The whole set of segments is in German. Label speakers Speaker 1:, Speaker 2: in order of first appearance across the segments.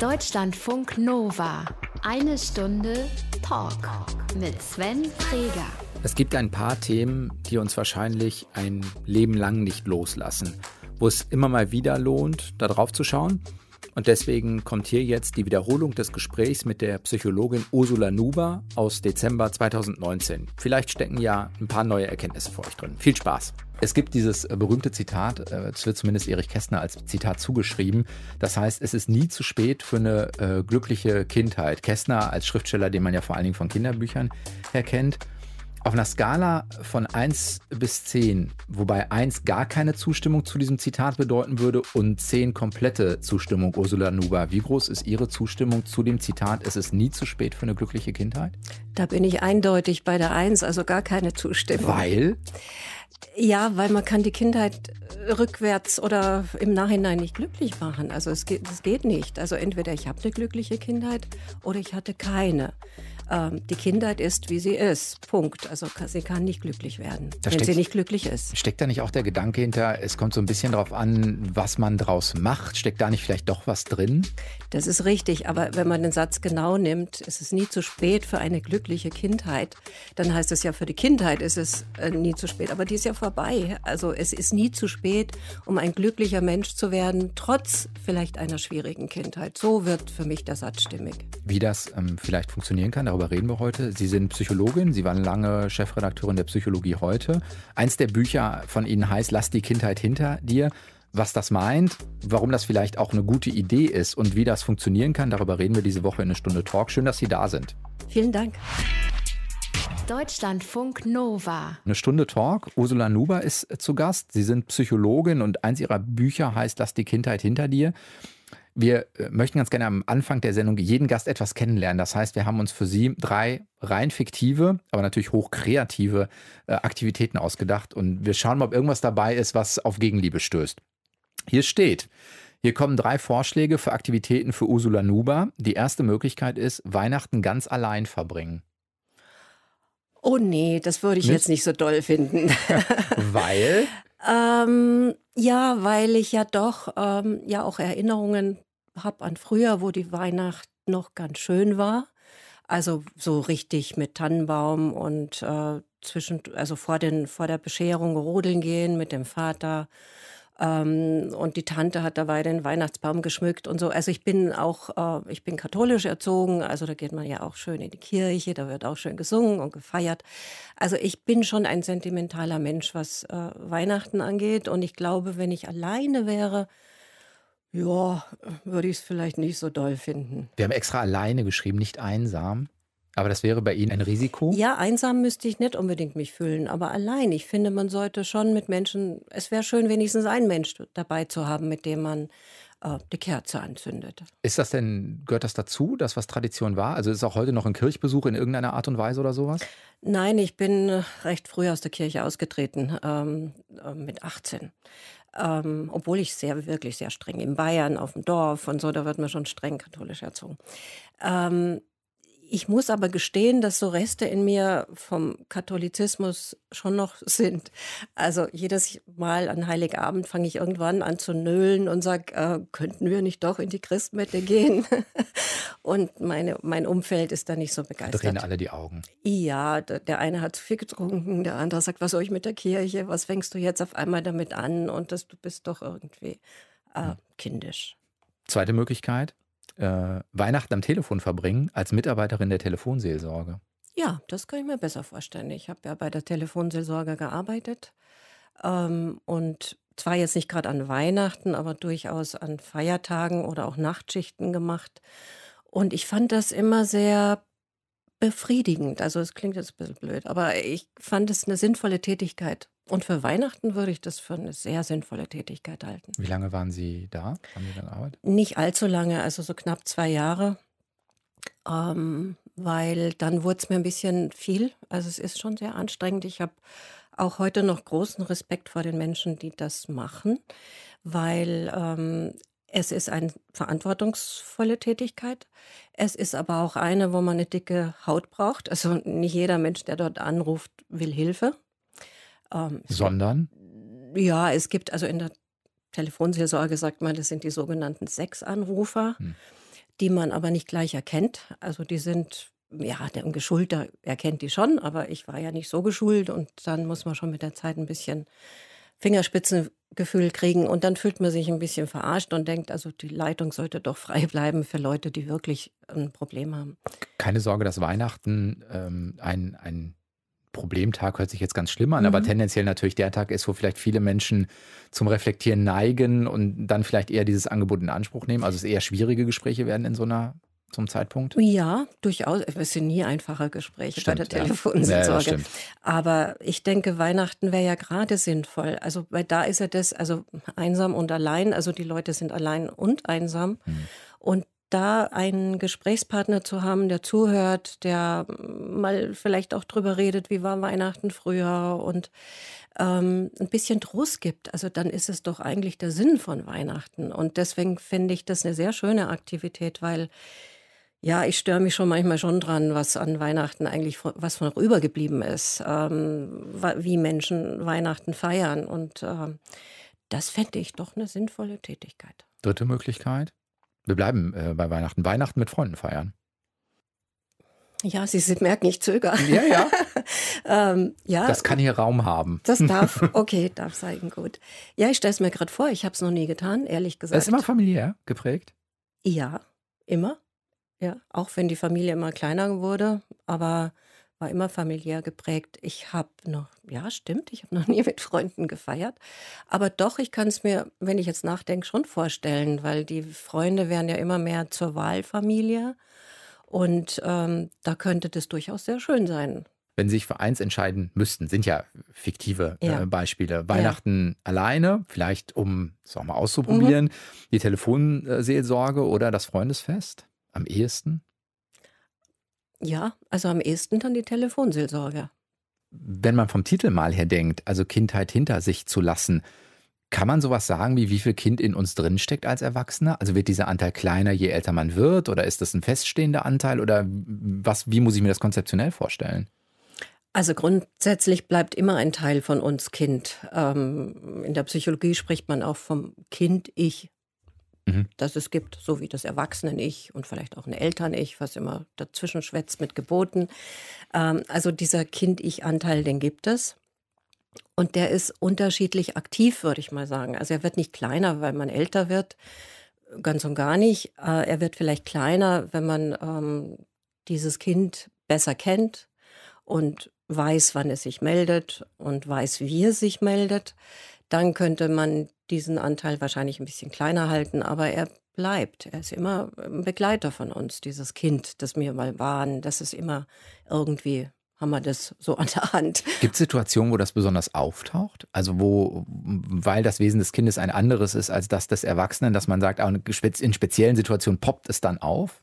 Speaker 1: Deutschlandfunk Nova. Eine Stunde Talk mit Sven Freger.
Speaker 2: Es gibt ein paar Themen, die uns wahrscheinlich ein Leben lang nicht loslassen, wo es immer mal wieder lohnt, da drauf zu schauen. Und deswegen kommt hier jetzt die Wiederholung des Gesprächs mit der Psychologin Ursula Nuber aus Dezember 2019. Vielleicht stecken ja ein paar neue Erkenntnisse für euch drin. Viel Spaß! Es gibt dieses äh, berühmte Zitat, äh, es wird zumindest Erich Kästner als Zitat zugeschrieben. Das heißt, es ist nie zu spät für eine äh, glückliche Kindheit. Kästner als Schriftsteller, den man ja vor allen Dingen von Kinderbüchern her kennt. Auf einer Skala von 1 bis 10, wobei 1 gar keine Zustimmung zu diesem Zitat bedeuten würde und 10 komplette Zustimmung, Ursula Nuber. Wie groß ist Ihre Zustimmung zu dem Zitat, es ist nie zu spät für eine glückliche Kindheit?
Speaker 3: Da bin ich eindeutig bei der 1, also gar keine Zustimmung.
Speaker 2: Weil?
Speaker 3: Ja, weil man kann die Kindheit rückwärts oder im Nachhinein nicht glücklich machen. Also es geht, es geht nicht. Also entweder ich habe eine glückliche Kindheit oder ich hatte keine ähm, die Kindheit ist, wie sie ist. Punkt. Also sie kann nicht glücklich werden, da wenn steckt, sie nicht glücklich ist.
Speaker 2: Steckt da nicht auch der Gedanke hinter, es kommt so ein bisschen darauf an, was man draus macht? Steckt da nicht vielleicht doch was drin?
Speaker 3: Das ist richtig, aber wenn man den Satz genau nimmt, ist es nie zu spät für eine glückliche Kindheit, dann heißt es ja, für die Kindheit ist es äh, nie zu spät, aber die ist ja vorbei. Also es ist nie zu spät, um ein glücklicher Mensch zu werden, trotz vielleicht einer schwierigen Kindheit. So wird für mich der Satz stimmig.
Speaker 2: Wie das ähm, vielleicht funktionieren kann, darüber darüber reden wir heute. Sie sind Psychologin, Sie waren lange Chefredakteurin der Psychologie heute. Eins der Bücher von Ihnen heißt Lass die Kindheit hinter dir. Was das meint, warum das vielleicht auch eine gute Idee ist und wie das funktionieren kann, darüber reden wir diese Woche in eine Stunde Talk. Schön, dass Sie da sind.
Speaker 3: Vielen Dank.
Speaker 1: Deutschlandfunk Nova.
Speaker 2: Eine Stunde Talk. Ursula Nuber ist zu Gast. Sie sind Psychologin und eins ihrer Bücher heißt Lass die Kindheit hinter dir. Wir äh, möchten ganz gerne am Anfang der Sendung jeden Gast etwas kennenlernen. Das heißt, wir haben uns für Sie drei rein fiktive, aber natürlich hochkreative äh, Aktivitäten ausgedacht und wir schauen mal, ob irgendwas dabei ist, was auf Gegenliebe stößt. Hier steht, hier kommen drei Vorschläge für Aktivitäten für Ursula Nuba. Die erste Möglichkeit ist, Weihnachten ganz allein verbringen.
Speaker 3: Oh nee, das würde ich nicht? jetzt nicht so doll finden.
Speaker 2: Weil?
Speaker 3: ähm, ja, weil ich ja doch ähm, ja auch Erinnerungen habe an früher, wo die Weihnacht noch ganz schön war. Also so richtig mit Tannenbaum und äh, zwischen, also vor, den, vor der Bescherung rodeln gehen mit dem Vater. Ähm, und die Tante hat dabei den Weihnachtsbaum geschmückt und so. Also ich bin auch, äh, ich bin katholisch erzogen, also da geht man ja auch schön in die Kirche, da wird auch schön gesungen und gefeiert. Also ich bin schon ein sentimentaler Mensch, was äh, Weihnachten angeht. Und ich glaube, wenn ich alleine wäre, ja, würde ich es vielleicht nicht so doll finden.
Speaker 2: Wir haben extra alleine geschrieben, nicht einsam. Aber das wäre bei Ihnen ein Risiko?
Speaker 3: Ja, einsam müsste ich nicht unbedingt mich fühlen, aber allein. Ich finde, man sollte schon mit Menschen, es wäre schön, wenigstens einen Mensch dabei zu haben, mit dem man äh, die Kerze anzündet.
Speaker 2: Ist das denn, gehört das dazu, das was Tradition war? Also ist auch heute noch ein Kirchbesuch in irgendeiner Art und Weise oder sowas?
Speaker 3: Nein, ich bin recht früh aus der Kirche ausgetreten, ähm, äh, mit 18. Ähm, obwohl ich sehr, wirklich sehr streng in Bayern auf dem Dorf und so, da wird man schon streng katholisch erzogen. Ähm, ich muss aber gestehen, dass so Reste in mir vom Katholizismus schon noch sind. Also jedes Mal an Heiligabend fange ich irgendwann an zu nölen und sage, äh, könnten wir nicht doch in die Christmette gehen? und meine, mein Umfeld ist da nicht so begeistert.
Speaker 2: Drehen alle die Augen.
Speaker 3: Ja, der eine hat zu viel getrunken, der andere sagt, was soll ich mit der Kirche? Was fängst du jetzt auf einmal damit an? Und das, du bist doch irgendwie äh, hm. kindisch.
Speaker 2: Zweite Möglichkeit, äh, Weihnachten am Telefon verbringen als Mitarbeiterin der Telefonseelsorge?
Speaker 3: Ja, das kann ich mir besser vorstellen. Ich habe ja bei der Telefonseelsorge gearbeitet ähm, und zwar jetzt nicht gerade an Weihnachten, aber durchaus an Feiertagen oder auch Nachtschichten gemacht. Und ich fand das immer sehr befriedigend. Also es klingt jetzt ein bisschen blöd, aber ich fand es eine sinnvolle Tätigkeit. Und für Weihnachten würde ich das für eine sehr sinnvolle Tätigkeit halten.
Speaker 2: Wie lange waren Sie da? Haben Sie dann gearbeitet?
Speaker 3: Nicht allzu lange, also so knapp zwei Jahre. Ähm, weil dann wurde es mir ein bisschen viel. Also es ist schon sehr anstrengend. Ich habe auch heute noch großen Respekt vor den Menschen, die das machen, weil ähm, es ist eine verantwortungsvolle Tätigkeit. Es ist aber auch eine, wo man eine dicke Haut braucht. Also nicht jeder Mensch, der dort anruft, will Hilfe.
Speaker 2: Ähm, Sondern?
Speaker 3: ja, es gibt also in der Telefonseelsorge sagt man, das sind die sogenannten Sechsanrufer. Hm. die man aber nicht gleich erkennt. Also die sind, ja, der Geschulter erkennt die schon, aber ich war ja nicht so geschult und dann muss man schon mit der Zeit ein bisschen Fingerspitzengefühl kriegen und dann fühlt man sich ein bisschen verarscht und denkt, also die Leitung sollte doch frei bleiben für Leute, die wirklich ein Problem haben.
Speaker 2: Keine Sorge, dass Weihnachten ähm, ein, ein Problemtag hört sich jetzt ganz schlimm an, mhm. aber tendenziell natürlich der Tag ist, wo vielleicht viele Menschen zum Reflektieren neigen und dann vielleicht eher dieses Angebot in Anspruch nehmen. Also es eher schwierige Gespräche werden in so einer zum Zeitpunkt?
Speaker 3: Ja, durchaus. Es sind nie einfache Gespräche stimmt, bei der Telefonseelsorge. Ja, Aber ich denke, Weihnachten wäre ja gerade sinnvoll. Also, weil da ist ja das, also einsam und allein, also die Leute sind allein und einsam. Hm. Und da einen Gesprächspartner zu haben, der zuhört, der mal vielleicht auch drüber redet, wie war Weihnachten früher und ähm, ein bisschen Trost gibt. Also dann ist es doch eigentlich der Sinn von Weihnachten. Und deswegen finde ich das eine sehr schöne Aktivität, weil ja, ich störe mich schon manchmal schon dran, was an Weihnachten eigentlich was von rübergeblieben ist, ähm, wie Menschen Weihnachten feiern. Und ähm, das fände ich doch eine sinnvolle Tätigkeit.
Speaker 2: Dritte Möglichkeit? Wir bleiben äh, bei Weihnachten. Weihnachten mit Freunden feiern.
Speaker 3: Ja, Sie merken, ich zögere.
Speaker 2: Ja, ja. ähm, ja. Das kann hier Raum haben.
Speaker 3: Das darf, okay, darf sein, gut. Ja, ich stelle es mir gerade vor, ich habe es noch nie getan, ehrlich gesagt.
Speaker 2: Das ist immer familiär geprägt?
Speaker 3: Ja, immer. Ja, auch wenn die Familie immer kleiner wurde, aber war immer familiär geprägt. Ich habe noch, ja, stimmt, ich habe noch nie mit Freunden gefeiert. Aber doch, ich kann es mir, wenn ich jetzt nachdenke, schon vorstellen, weil die Freunde werden ja immer mehr zur Wahlfamilie. Und ähm, da könnte das durchaus sehr schön sein.
Speaker 2: Wenn Sie sich für eins entscheiden müssten, sind ja fiktive äh, ja. Äh, Beispiele. Weihnachten ja. alleine, vielleicht um es auch mal auszuprobieren, mhm. die Telefonseelsorge oder das Freundesfest am ehesten?
Speaker 3: Ja, also am ehesten dann die Telefonseelsorge.
Speaker 2: Wenn man vom Titel mal her denkt, also Kindheit hinter sich zu lassen, kann man sowas sagen, wie wie viel Kind in uns drinsteckt als Erwachsener? Also wird dieser Anteil kleiner, je älter man wird? Oder ist das ein feststehender Anteil? Oder was, wie muss ich mir das konzeptionell vorstellen?
Speaker 3: Also grundsätzlich bleibt immer ein Teil von uns Kind. Ähm, in der Psychologie spricht man auch vom Kind-Ich mhm. das es gibt, so wie das Erwachsenen-Ich und vielleicht auch ein Eltern-Ich, was immer dazwischen schwätzt mit Geboten. Ähm, also dieser Kind-Ich-Anteil, den gibt es. Und der ist unterschiedlich aktiv, würde ich mal sagen. Also er wird nicht kleiner, weil man älter wird, ganz und gar nicht. Äh, er wird vielleicht kleiner, wenn man ähm, dieses Kind besser kennt und weiß, wann es sich meldet und weiß, wie es sich meldet. Dann könnte man diesen Anteil wahrscheinlich ein bisschen kleiner halten, aber er bleibt. Er ist immer ein Begleiter von uns, dieses Kind, das wir mal waren. Das ist immer irgendwie haben wir das so an der Hand.
Speaker 2: Gibt es Situationen, wo das besonders auftaucht? Also wo, weil das Wesen des Kindes ein anderes ist als das des Erwachsenen, dass man sagt, in speziellen Situationen poppt es dann auf?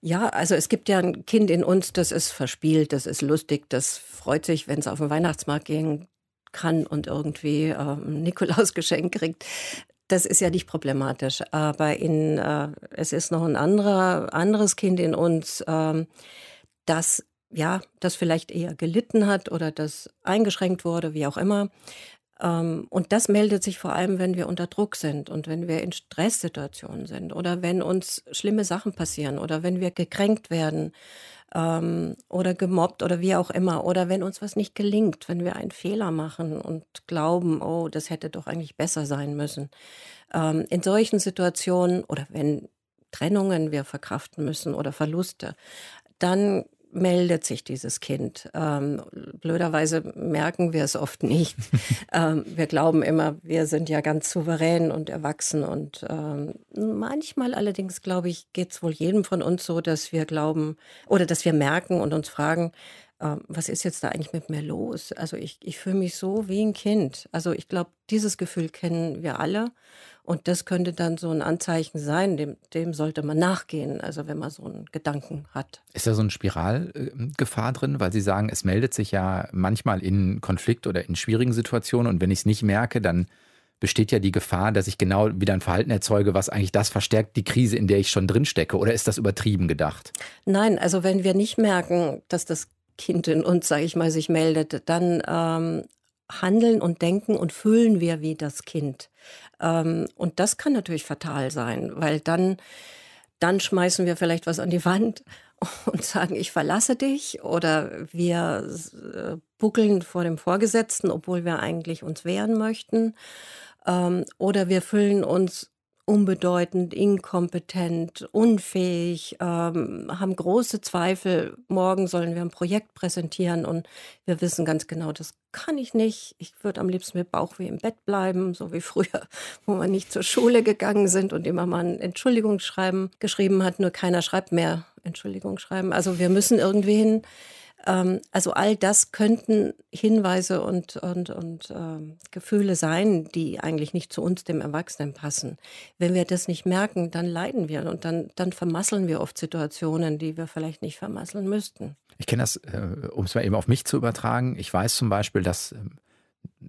Speaker 3: Ja, also es gibt ja ein Kind in uns, das ist verspielt, das ist lustig, das freut sich, wenn es auf den Weihnachtsmarkt gehen kann und irgendwie äh, ein Nikolausgeschenk kriegt. Das ist ja nicht problematisch. Aber in, äh, es ist noch ein anderer, anderes Kind in uns, äh, das ja, das vielleicht eher gelitten hat oder das eingeschränkt wurde, wie auch immer. Ähm, und das meldet sich vor allem, wenn wir unter Druck sind und wenn wir in Stresssituationen sind oder wenn uns schlimme Sachen passieren oder wenn wir gekränkt werden ähm, oder gemobbt oder wie auch immer. Oder wenn uns was nicht gelingt, wenn wir einen Fehler machen und glauben, oh, das hätte doch eigentlich besser sein müssen. Ähm, in solchen Situationen oder wenn Trennungen wir verkraften müssen oder Verluste, dann meldet sich dieses Kind. Ähm, blöderweise merken wir es oft nicht. ähm, wir glauben immer, wir sind ja ganz souverän und erwachsen. Und ähm, manchmal allerdings, glaube ich, geht es wohl jedem von uns so, dass wir glauben oder dass wir merken und uns fragen, äh, was ist jetzt da eigentlich mit mir los? Also ich, ich fühle mich so wie ein Kind. Also ich glaube, dieses Gefühl kennen wir alle. Und das könnte dann so ein Anzeichen sein, dem, dem sollte man nachgehen, also wenn man so einen Gedanken hat.
Speaker 2: Ist da so eine Spiralgefahr drin, weil Sie sagen, es meldet sich ja manchmal in Konflikt oder in schwierigen Situationen und wenn ich es nicht merke, dann besteht ja die Gefahr, dass ich genau wieder ein Verhalten erzeuge, was eigentlich das verstärkt, die Krise, in der ich schon drin stecke. Oder ist das übertrieben gedacht?
Speaker 3: Nein, also wenn wir nicht merken, dass das Kind in uns, sage ich mal, sich meldet, dann ähm, handeln und denken und fühlen wir wie das Kind. Ähm, und das kann natürlich fatal sein, weil dann Dann schmeißen wir vielleicht was an die Wand und sagen, ich verlasse dich. Oder wir äh, buckeln vor dem Vorgesetzten, obwohl wir eigentlich uns wehren möchten. Ähm, oder wir füllen uns unbedeutend, inkompetent, unfähig, ähm, haben große Zweifel. Morgen sollen wir ein Projekt präsentieren und wir wissen ganz genau, das kann ich nicht. Ich würde am liebsten mit Bauchweh im Bett bleiben, so wie früher, wo wir nicht zur Schule gegangen sind und immer mal ein Entschuldigungsschreiben geschrieben hat. Nur keiner schreibt mehr Entschuldigungsschreiben. Also wir müssen irgendwie hin also all das könnten Hinweise und, und, und äh, Gefühle sein, die eigentlich nicht zu uns, dem Erwachsenen, passen. Wenn wir das nicht merken, dann leiden wir und dann, dann vermasseln wir oft Situationen, die wir vielleicht nicht vermasseln müssten.
Speaker 2: Ich kenne das, äh, um es mal eben auf mich zu übertragen. Ich weiß zum Beispiel, dass ähm,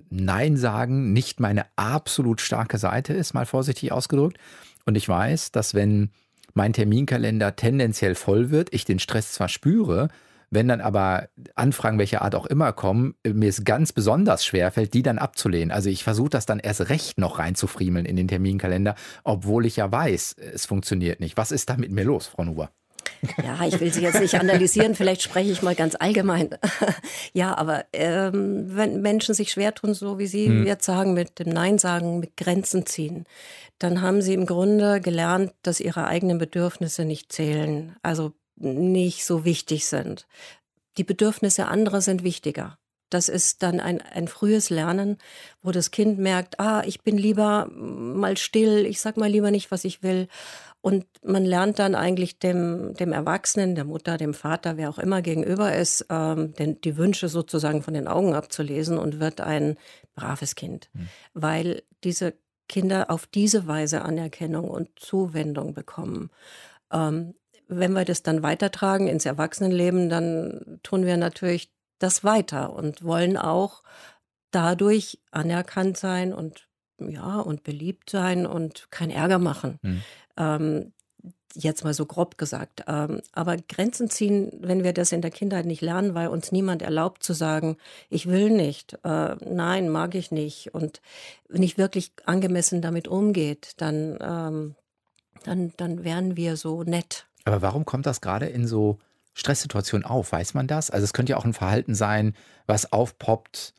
Speaker 2: Nein sagen nicht meine absolut starke Seite ist, mal vorsichtig ausgedrückt. Und ich weiß, dass wenn mein Terminkalender tendenziell voll wird, ich den Stress zwar spüre, wenn dann aber Anfragen welcher Art auch immer kommen, mir es ganz besonders schwer fällt, die dann abzulehnen. Also ich versuche das dann erst recht noch reinzufriemeln in den Terminkalender, obwohl ich ja weiß, es funktioniert nicht. Was ist da mit mir los, Frau Nuber?
Speaker 3: Ja, ich will Sie jetzt nicht analysieren, vielleicht spreche ich mal ganz allgemein. ja, aber ähm, wenn Menschen sich schwer tun, so wie Sie hm. jetzt sagen, mit dem Nein sagen, mit Grenzen ziehen, dann haben sie im Grunde gelernt, dass ihre eigenen Bedürfnisse nicht zählen. Also nicht so wichtig sind. Die Bedürfnisse anderer sind wichtiger. Das ist dann ein, ein frühes Lernen, wo das Kind merkt, ah, ich bin lieber mal still, ich sag mal lieber nicht, was ich will. Und man lernt dann eigentlich dem, dem Erwachsenen, der Mutter, dem Vater, wer auch immer gegenüber ist, ähm, denn die Wünsche sozusagen von den Augen abzulesen und wird ein braves Kind. Mhm. Weil diese Kinder auf diese Weise Anerkennung und Zuwendung bekommen. Ähm, wenn wir das dann weitertragen ins Erwachsenenleben, dann tun wir natürlich das weiter und wollen auch dadurch anerkannt sein und ja und beliebt sein und keinen Ärger machen. Mhm. Ähm, jetzt mal so grob gesagt. Ähm, aber Grenzen ziehen, wenn wir das in der Kindheit nicht lernen, weil uns niemand erlaubt zu sagen, ich will nicht, äh, nein, mag ich nicht und nicht wirklich angemessen damit umgeht, dann, ähm, dann, dann wären wir so nett.
Speaker 2: Aber warum kommt das gerade in so Stresssituationen auf? Weiß man das? Also es könnte ja auch ein Verhalten sein, was aufpoppt,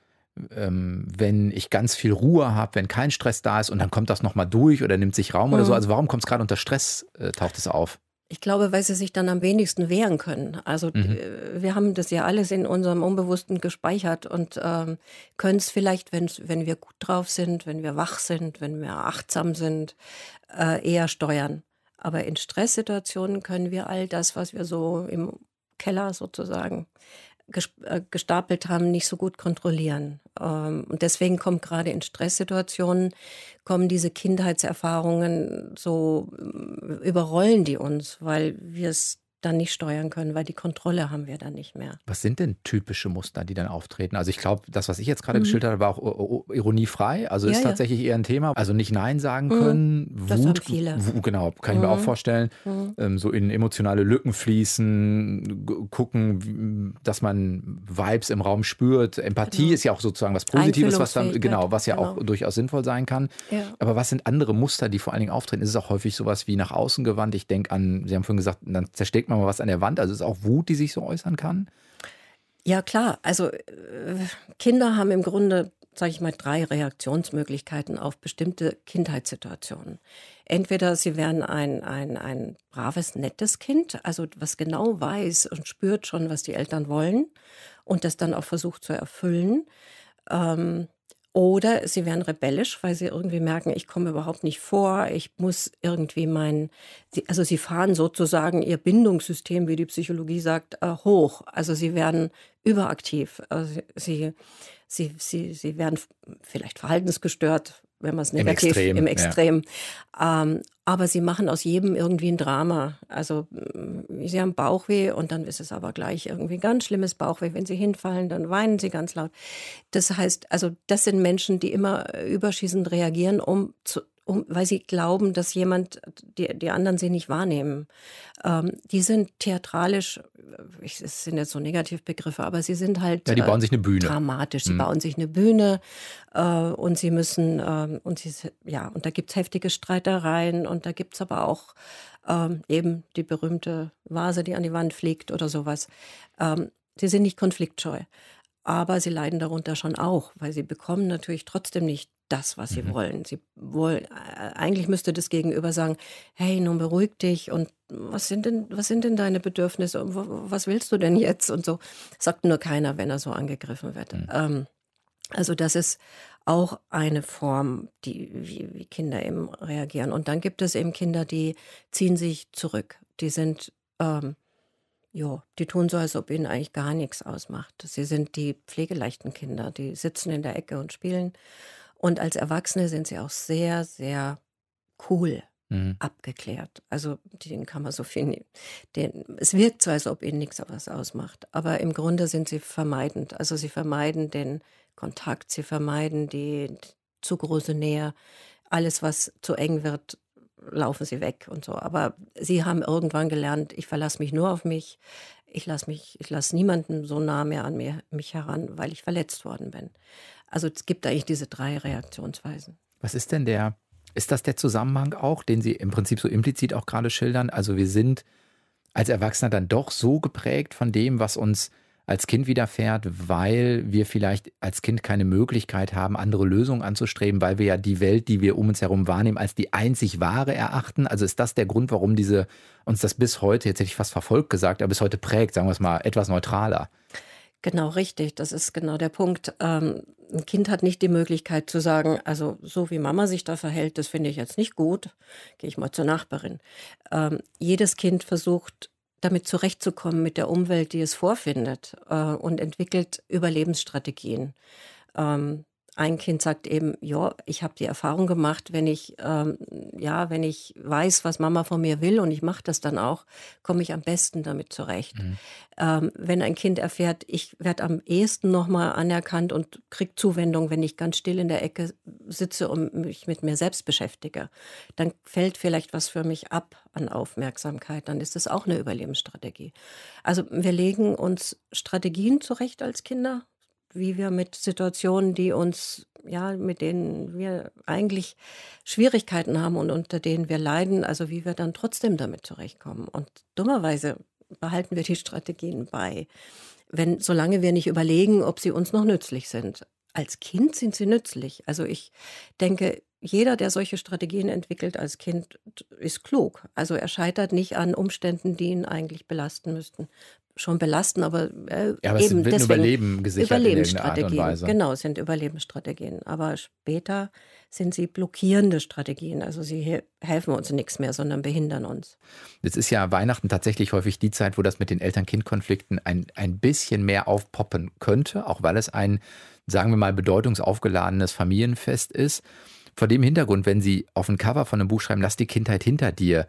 Speaker 2: ähm, wenn ich ganz viel Ruhe habe, wenn kein Stress da ist und dann kommt das nochmal durch oder nimmt sich Raum mhm. oder so. Also warum kommt es gerade unter Stress, äh, taucht es auf?
Speaker 3: Ich glaube, weil sie sich dann am wenigsten wehren können. Also mhm. wir haben das ja alles in unserem Unbewussten gespeichert und ähm, können es vielleicht, wenn wir gut drauf sind, wenn wir wach sind, wenn wir achtsam sind, äh, eher steuern. Aber in Stresssituationen können wir all das, was wir so im Keller sozusagen äh, gestapelt haben, nicht so gut kontrollieren. Ähm, und deswegen kommt gerade in Stresssituationen, kommen diese Kindheitserfahrungen so, äh, überrollen die uns, weil wir es dann nicht steuern können, weil die Kontrolle haben wir dann nicht mehr.
Speaker 2: Was sind denn typische Muster, die dann auftreten? Also ich glaube, das, was ich jetzt gerade mhm. geschildert habe, war auch ironiefrei. Also ja, ist tatsächlich ja. eher ein Thema. Also nicht Nein sagen mhm. können, mhm.
Speaker 3: das Wut, haben viele.
Speaker 2: genau, kann ich mhm. mir auch mhm. vorstellen. Mhm. Ähm, so in emotionale Lücken fließen, gucken, dass man Vibes im Raum spürt. Empathie genau. ist ja auch sozusagen was Positives, was dann, genau, was ja genau. auch durchaus sinnvoll sein kann. Ja. Aber was sind andere Muster, die vor allen Dingen auftreten? Ist es auch häufig sowas wie nach außen gewandt? Ich denke an, Sie haben vorhin gesagt, dann zersteckt man mal was an der Wand? Also ist auch Wut, die sich so äußern kann?
Speaker 3: Ja, klar. Also äh, Kinder haben im Grunde, sage ich mal, drei Reaktionsmöglichkeiten auf bestimmte Kindheitssituationen. Entweder sie werden ein, ein, ein braves, nettes Kind, also was genau weiß und spürt schon, was die Eltern wollen und das dann auch versucht zu erfüllen. Ähm, oder sie werden rebellisch, weil sie irgendwie merken, ich komme überhaupt nicht vor, ich muss irgendwie mein, also sie fahren sozusagen ihr Bindungssystem, wie die Psychologie sagt, äh, hoch. Also sie werden überaktiv. Also sie, sie, sie, sie werden vielleicht verhaltensgestört, wenn man es negativ
Speaker 2: im Extrem.
Speaker 3: Im Extrem. Ja. Ähm, aber sie machen aus jedem irgendwie ein Drama. Also mm, sie haben Bauchweh und dann ist es aber gleich irgendwie ein ganz schlimmes Bauchweh. Wenn sie hinfallen, dann weinen sie ganz laut. Das heißt, also das sind Menschen, die immer überschießend reagieren, um zu, um, weil sie glauben, dass jemand, die, die anderen sie nicht wahrnehmen. Ähm, die sind theatralisch, ich, es sind jetzt so Negativbegriffe, aber sie sind halt
Speaker 2: ja, die bauen sich eine Bühne.
Speaker 3: dramatisch. Sie mhm. bauen sich eine Bühne äh, und sie müssen, äh, und sie, ja, und da gibt es heftige Streitereien und da gibt es aber auch ähm, eben die berühmte Vase, die an die Wand fliegt oder sowas. Ähm, sie sind nicht konfliktscheu aber sie leiden darunter schon auch, weil sie bekommen natürlich trotzdem nicht das, was sie mhm. wollen. Sie wollen, äh, eigentlich müsste das Gegenüber sagen, hey, nun beruhig dich und was sind denn, was sind denn deine Bedürfnisse und was willst du denn jetzt und so. Sagt nur keiner, wenn er so angegriffen wird. Mhm. Ähm, also das ist auch eine Form, die, wie, wie Kinder eben reagieren. Und dann gibt es eben Kinder, die ziehen sich zurück. Die sind ähm, ja, die tun so, als ob ihnen eigentlich gar nichts ausmacht. Sie sind die pflegeleichten Kinder, die sitzen in der Ecke und spielen. Und als Erwachsene sind sie auch sehr, sehr cool mhm. abgeklärt. Also denen kann man so viel. Den, es wirkt so, als ob ihnen nichts was ausmacht. Aber im Grunde sind sie vermeidend. Also sie vermeiden den Kontakt, sie vermeiden die zu große Nähe. Alles, was zu eng wird, laufen sie weg und so. Aber sie haben irgendwann gelernt, ich verlasse mich nur auf mich. Ich lasse mich, ich lasse niemanden so nah mehr an mir, mich heran, weil ich verletzt worden bin. Also es gibt eigentlich diese drei Reaktionsweisen.
Speaker 2: Was ist denn der, ist das der Zusammenhang auch, den Sie im Prinzip so implizit auch gerade schildern? Also wir sind als Erwachsener dann doch so geprägt von dem, was uns als Kind widerfährt, weil wir vielleicht als Kind keine Möglichkeit haben, andere Lösungen anzustreben, weil wir ja die Welt, die wir um uns herum wahrnehmen, als die einzig wahre erachten. Also ist das der Grund, warum diese uns das bis heute, jetzt hätte ich fast verfolgt gesagt, aber bis heute prägt, sagen wir es mal, etwas neutraler.
Speaker 3: Genau richtig, das ist genau der Punkt. Ähm, ein Kind hat nicht die Möglichkeit zu sagen, also so wie Mama sich da verhält, das finde ich jetzt nicht gut, gehe ich mal zur Nachbarin. Ähm, jedes Kind versucht damit zurechtzukommen mit der Umwelt, die es vorfindet äh, und entwickelt Überlebensstrategien. Ähm, ein Kind sagt eben, ja, ich habe die Erfahrung gemacht, wenn ich, ähm, ja, wenn ich weiß, was Mama von mir will und ich mache das dann auch, komme ich am besten damit zurecht. Mhm. Ähm, wenn ein Kind erfährt, ich werde am ehesten nochmal anerkannt und kriege Zuwendung, wenn ich ganz still in der Ecke sitze und mich mit mir selbst beschäftige, dann fällt vielleicht was für mich ab an Aufmerksamkeit, dann ist das auch eine Überlebensstrategie. Also wir legen uns Strategien zurecht als Kinder, wie wir mit Situationen, die uns, ja, mit denen wir eigentlich Schwierigkeiten haben und unter denen wir leiden, also wie wir dann trotzdem damit zurechtkommen. Und dummerweise behalten wir die Strategien bei, wenn, solange wir nicht überlegen, ob sie uns noch nützlich sind. Als Kind sind sie nützlich. Also ich denke, jeder, der solche Strategien entwickelt als Kind, ist klug. Also er scheitert nicht an Umständen, die ihn eigentlich belasten müssten schon belasten, aber,
Speaker 2: äh, ja, aber eben es wird deswegen Überleben gesichert
Speaker 3: Überlebensstrategien. Art Genau, es sind Überlebensstrategien. Aber später sind sie blockierende Strategien. Also sie helfen uns nichts mehr, sondern behindern uns.
Speaker 2: Jetzt ist ja Weihnachten tatsächlich häufig die Zeit, wo das mit den Eltern-Kind-Konflikten ein, ein bisschen mehr aufpoppen könnte, auch weil es ein, sagen wir mal, bedeutungsaufgeladenes Familienfest ist. Vor dem Hintergrund, wenn Sie auf ein Cover von einem Buch schreiben, lass die Kindheit hinter dir,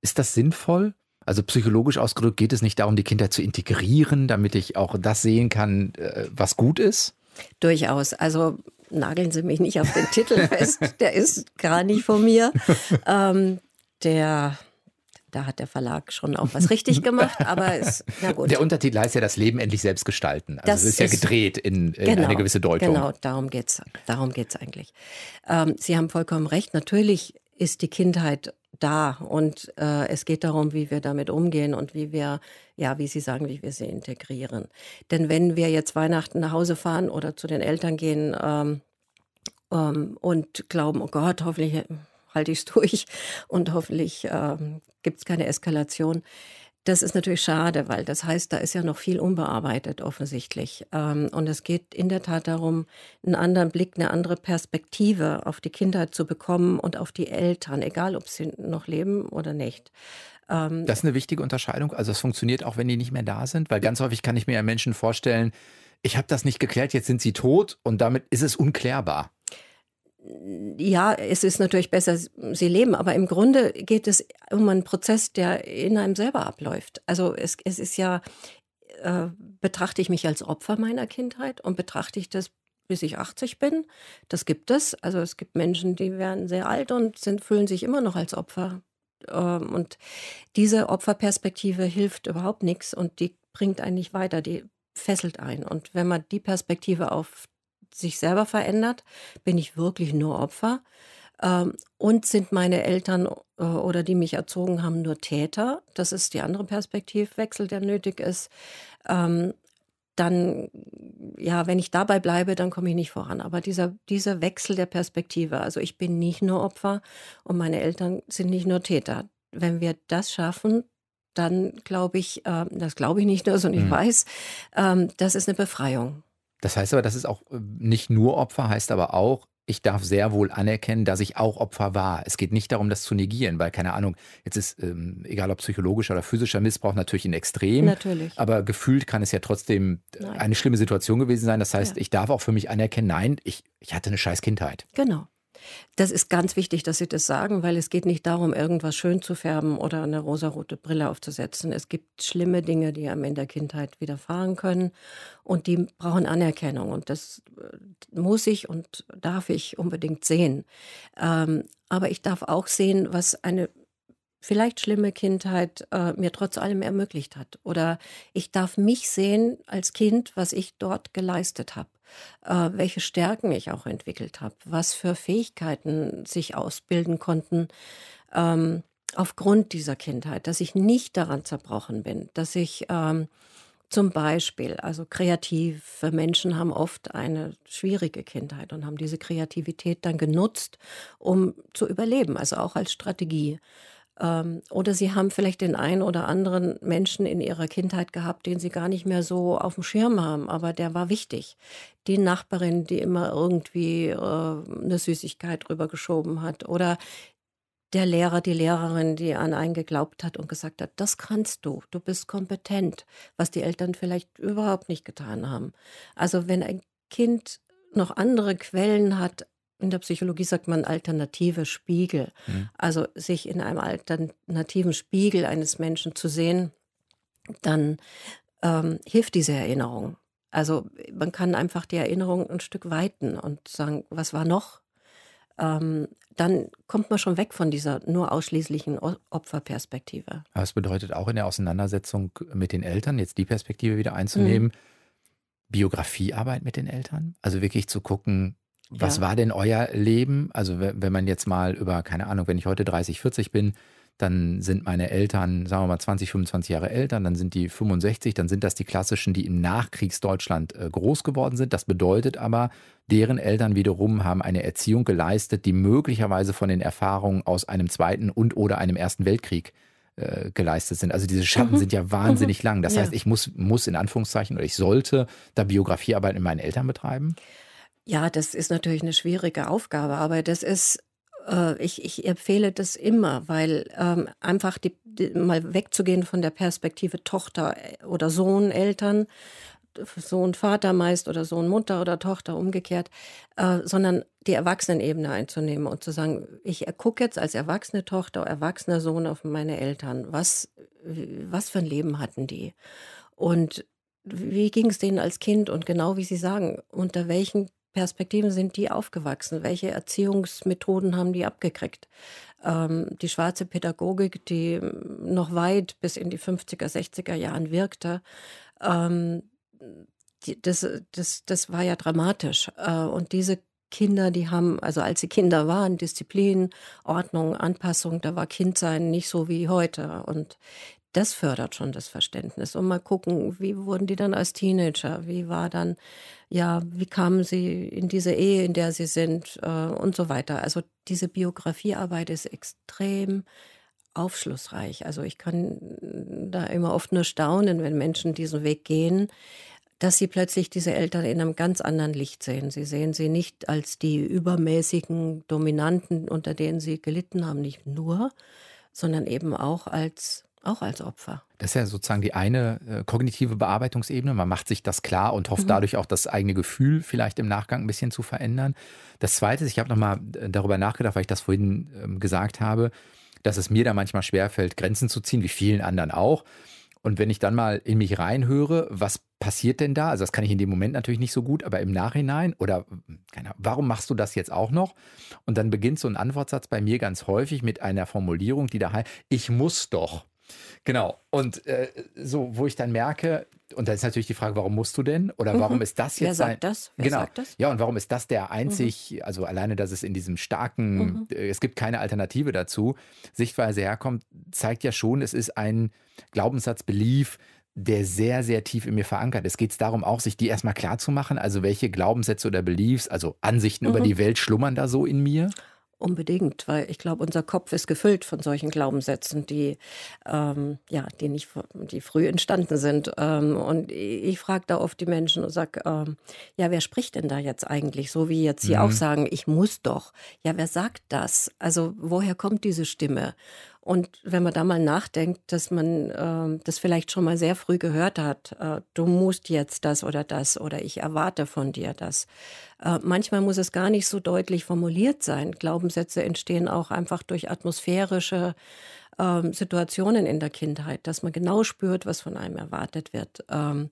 Speaker 2: ist das sinnvoll? Also psychologisch ausgedrückt geht es nicht darum, die Kinder zu integrieren, damit ich auch das sehen kann, äh, was gut ist?
Speaker 3: Durchaus. Also nageln Sie mich nicht auf den Titel fest, der ist gar nicht von mir. Ähm, der da hat der Verlag schon auch was richtig gemacht, aber es,
Speaker 2: na gut. Der Untertitel heißt ja das Leben endlich selbst gestalten. Also das es ist ja gedreht in, in genau, eine gewisse Deutung.
Speaker 3: Genau, darum geht es darum geht's eigentlich. Ähm, Sie haben vollkommen recht. Natürlich ist die Kindheit da und äh, es geht darum, wie wir damit umgehen und wie wir, ja, wie Sie sagen, wie wir sie integrieren. Denn wenn wir jetzt Weihnachten nach Hause fahren oder zu den Eltern gehen ähm, ähm, und glauben, oh Gott, hoffentlich halte ich es durch und hoffentlich ähm, gibt es keine Eskalation, das ist natürlich schade, weil das heißt, da ist ja noch viel unbearbeitet offensichtlich. Ähm, und es geht in der Tat darum, einen anderen Blick, eine andere Perspektive auf die Kindheit zu bekommen und auf die Eltern, egal ob sie noch leben oder nicht.
Speaker 2: Ähm, das ist eine wichtige Unterscheidung. Also es funktioniert auch, wenn die nicht mehr da sind, weil ganz häufig kann ich mir ja Menschen vorstellen, ich habe das nicht geklärt, jetzt sind sie tot und damit ist es unklärbar
Speaker 3: ja, es ist natürlich besser, sie leben, aber im Grunde geht es um einen Prozess, der in einem selber abläuft. Also es, es ist ja, äh, betrachte ich mich als Opfer meiner Kindheit und betrachte ich das bis ich 80 bin. Das gibt es. Also es gibt Menschen, die werden sehr alt und sind, fühlen sich immer noch als Opfer. Ähm, und diese Opferperspektive hilft überhaupt nichts und die bringt einen nicht weiter, die fesselt einen. Und wenn man die Perspektive auf sich selber verändert, bin ich wirklich nur Opfer. Ähm, und sind meine Eltern äh, oder die mich erzogen haben nur Täter? Das ist die andere Perspektivwechsel, der nötig ist. Ähm, dann, ja, wenn ich dabei bleibe, dann komme ich nicht voran. Aber dieser, dieser Wechsel der Perspektive, also ich bin nicht nur Opfer und meine Eltern sind nicht nur Täter. Wenn wir das schaffen, dann glaube ich, äh, das glaube ich nicht nur, sondern ich mhm. weiß, ähm, das ist eine Befreiung.
Speaker 2: Das heißt aber, das ist auch äh, nicht nur Opfer, heißt aber auch, ich darf sehr wohl anerkennen, dass ich auch Opfer war. Es geht nicht darum, das zu negieren, weil, keine Ahnung, jetzt ist, ähm, egal ob psychologischer oder physischer Missbrauch, natürlich ein Extrem.
Speaker 3: Natürlich.
Speaker 2: Aber gefühlt kann es ja trotzdem nein. eine schlimme Situation gewesen sein. Das heißt, ja. ich darf auch für mich anerkennen, nein, ich, ich hatte eine scheiß Kindheit.
Speaker 3: Genau. Das ist ganz wichtig, dass Sie das sagen, weil es geht nicht darum, irgendwas schön zu färben oder eine rosarote Brille aufzusetzen. Es gibt schlimme Dinge, die einem in der Kindheit widerfahren können und die brauchen Anerkennung und das äh, muss ich und darf ich unbedingt sehen. Ähm, aber ich darf auch sehen, was eine vielleicht schlimme Kindheit äh, mir trotz allem ermöglicht hat. Oder ich darf mich sehen als Kind, was ich dort geleistet habe, äh, welche Stärken ich auch entwickelt habe, was für Fähigkeiten sich ausbilden konnten. Ähm, aufgrund dieser Kindheit, dass ich nicht daran zerbrochen bin, dass ich ähm, zum Beispiel, also kreative Menschen haben oft eine schwierige Kindheit und haben diese Kreativität dann genutzt, um zu überleben, also auch als Strategie. Ähm, oder sie haben vielleicht den einen oder anderen Menschen in ihrer Kindheit gehabt, den sie gar nicht mehr so auf dem Schirm haben, aber der war wichtig. Die Nachbarin, die immer irgendwie äh, eine Süßigkeit rübergeschoben hat. Oder der Lehrer, die Lehrerin, die an einen geglaubt hat und gesagt hat, das kannst du, du bist kompetent, was die Eltern vielleicht überhaupt nicht getan haben. Also wenn ein Kind noch andere Quellen hat in der Psychologie sagt man alternative Spiegel. Mhm. Also sich in einem alternativen Spiegel eines Menschen zu sehen, dann ähm, hilft diese Erinnerung. Also man kann einfach die Erinnerung ein Stück weiten und sagen, was war noch? Ähm, dann kommt man schon weg von dieser nur ausschließlichen Opferperspektive.
Speaker 2: Aber es bedeutet auch in der Auseinandersetzung mit den Eltern, jetzt die Perspektive wieder einzunehmen, mhm. Biografiearbeit mit den Eltern. Also wirklich zu gucken, was ja. war denn euer Leben? Also wenn man jetzt mal über, keine Ahnung, wenn ich heute 30, 40 bin, dann sind meine Eltern, sagen wir mal 20, 25 Jahre älter, dann sind die 65, dann sind das die klassischen, die im Nachkriegsdeutschland äh, groß geworden sind. Das bedeutet aber, deren Eltern wiederum haben eine Erziehung geleistet, die möglicherweise von den Erfahrungen aus einem zweiten und oder einem ersten Weltkrieg äh, geleistet sind. Also diese Schatten mhm. sind ja wahnsinnig mhm. lang. Das ja. heißt, ich muss, muss in Anführungszeichen oder ich sollte da Biografiearbeit mit meinen Eltern betreiben.
Speaker 3: Ja, das ist natürlich eine schwierige Aufgabe, aber das ist, äh, ich, ich empfehle das immer, weil ähm, einfach die, die, mal wegzugehen von der Perspektive Tochter äh, oder Sohn, Eltern, Sohn, Vater meist oder Sohn, Mutter oder Tochter umgekehrt, äh, sondern die Erwachsenenebene einzunehmen und zu sagen, ich gucke jetzt als erwachsene Tochter, erwachsener Sohn auf meine Eltern. Was, was für ein Leben hatten die? Und wie ging es denen als Kind? Und genau wie Sie sagen, unter welchen Perspektiven sind die aufgewachsen? Welche Erziehungsmethoden haben die abgekriegt? Ähm, die schwarze Pädagogik, die noch weit bis in die 50er, 60er Jahren wirkte, ähm, die, das, das, das war ja dramatisch. Äh, und diese Kinder, die haben, also als sie Kinder waren, Disziplin, Ordnung, Anpassung, da war Kindsein nicht so wie heute. Und das fördert schon das Verständnis. Und mal gucken, wie wurden die dann als Teenager? Wie war dann, ja, wie kamen sie in diese Ehe, in der sie sind äh, und so weiter. Also diese Biografiearbeit ist extrem aufschlussreich. Also ich kann da immer oft nur staunen, wenn Menschen diesen Weg gehen, dass sie plötzlich diese Eltern in einem ganz anderen Licht sehen. Sie sehen sie nicht als die übermäßigen Dominanten, unter denen sie gelitten haben, nicht nur, sondern eben auch als auch als Opfer.
Speaker 2: Das ist ja sozusagen die eine äh, kognitive Bearbeitungsebene. Man macht sich das klar und hofft mhm. dadurch auch das eigene Gefühl vielleicht im Nachgang ein bisschen zu verändern. Das Zweite ist, ich habe nochmal äh, darüber nachgedacht, weil ich das vorhin ähm, gesagt habe, dass es mir da manchmal schwerfällt, Grenzen zu ziehen, wie vielen anderen auch. Und wenn ich dann mal in mich reinhöre, was passiert denn da? Also das kann ich in dem Moment natürlich nicht so gut, aber im Nachhinein oder keine Ahnung, warum machst du das jetzt auch noch? Und dann beginnt so ein Antwortsatz bei mir ganz häufig mit einer Formulierung, die da heißt, ich muss doch. Genau. Und äh, so, wo ich dann merke, und da ist natürlich die Frage, warum musst du denn? Oder mhm. warum ist das jetzt?
Speaker 3: Wer sagt ein, das?
Speaker 2: Wer genau. sagt das? Ja, und warum ist das der einzig, mhm. also alleine, dass es in diesem starken, mhm. äh, es gibt keine Alternative dazu, Sichtweise herkommt, zeigt ja schon, es ist ein Glaubenssatz, Belief, der sehr, sehr tief in mir verankert ist. Geht es darum, auch sich die erstmal klar zu machen? Also welche Glaubenssätze oder Beliefs, also Ansichten über mhm. die Welt schlummern da so in mir?
Speaker 3: Unbedingt, weil ich glaube, unser Kopf ist gefüllt von solchen Glaubenssätzen, die ähm, ja, die nicht, die früh entstanden sind. Ähm, und ich frage da oft die Menschen und sage, ähm, ja, wer spricht denn da jetzt eigentlich? So wie jetzt Sie mhm. auch sagen, ich muss doch. Ja, wer sagt das? Also woher kommt diese Stimme? Und wenn man da mal nachdenkt, dass man äh, das vielleicht schon mal sehr früh gehört hat, äh, du musst jetzt das oder das oder ich erwarte von dir das. Äh, manchmal muss es gar nicht so deutlich formuliert sein. Glaubenssätze entstehen auch einfach durch atmosphärische ähm, Situationen in der Kindheit, dass man genau spürt, was von einem erwartet wird. Ähm,